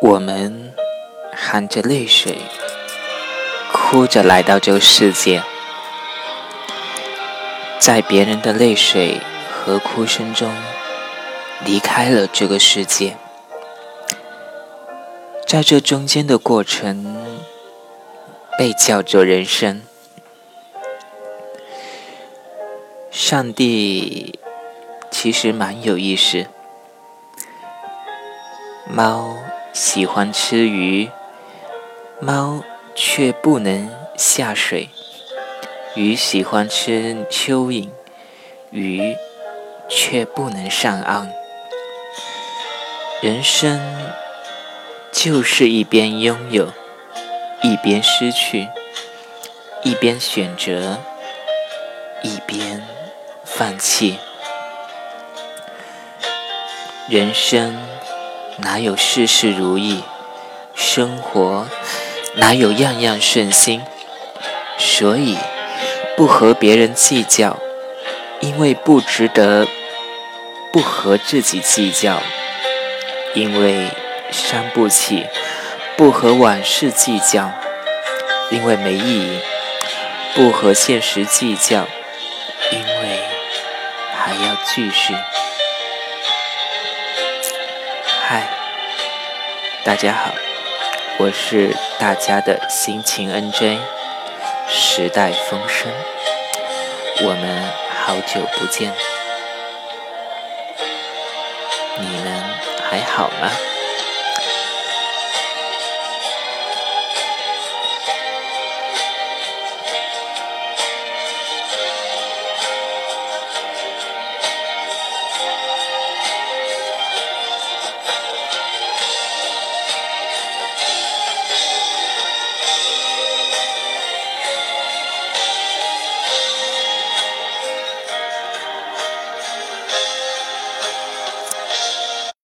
我们含着泪水，哭着来到这个世界，在别人的泪水和哭声中离开了这个世界。在这中间的过程，被叫做人生。上帝其实蛮有意思。猫喜欢吃鱼，猫却不能下水；鱼喜欢吃蚯蚓，鱼却不能上岸。人生就是一边拥有，一边失去；一边选择，一边放弃。人生。哪有事事如意？生活哪有样样顺心？所以不和别人计较，因为不值得；不和自己计较，因为伤不起；不和往事计较，因为没意义；不和现实计较，因为还要继续。嗨，大家好，我是大家的心情 NJ，时代风声，我们好久不见，你们还好吗？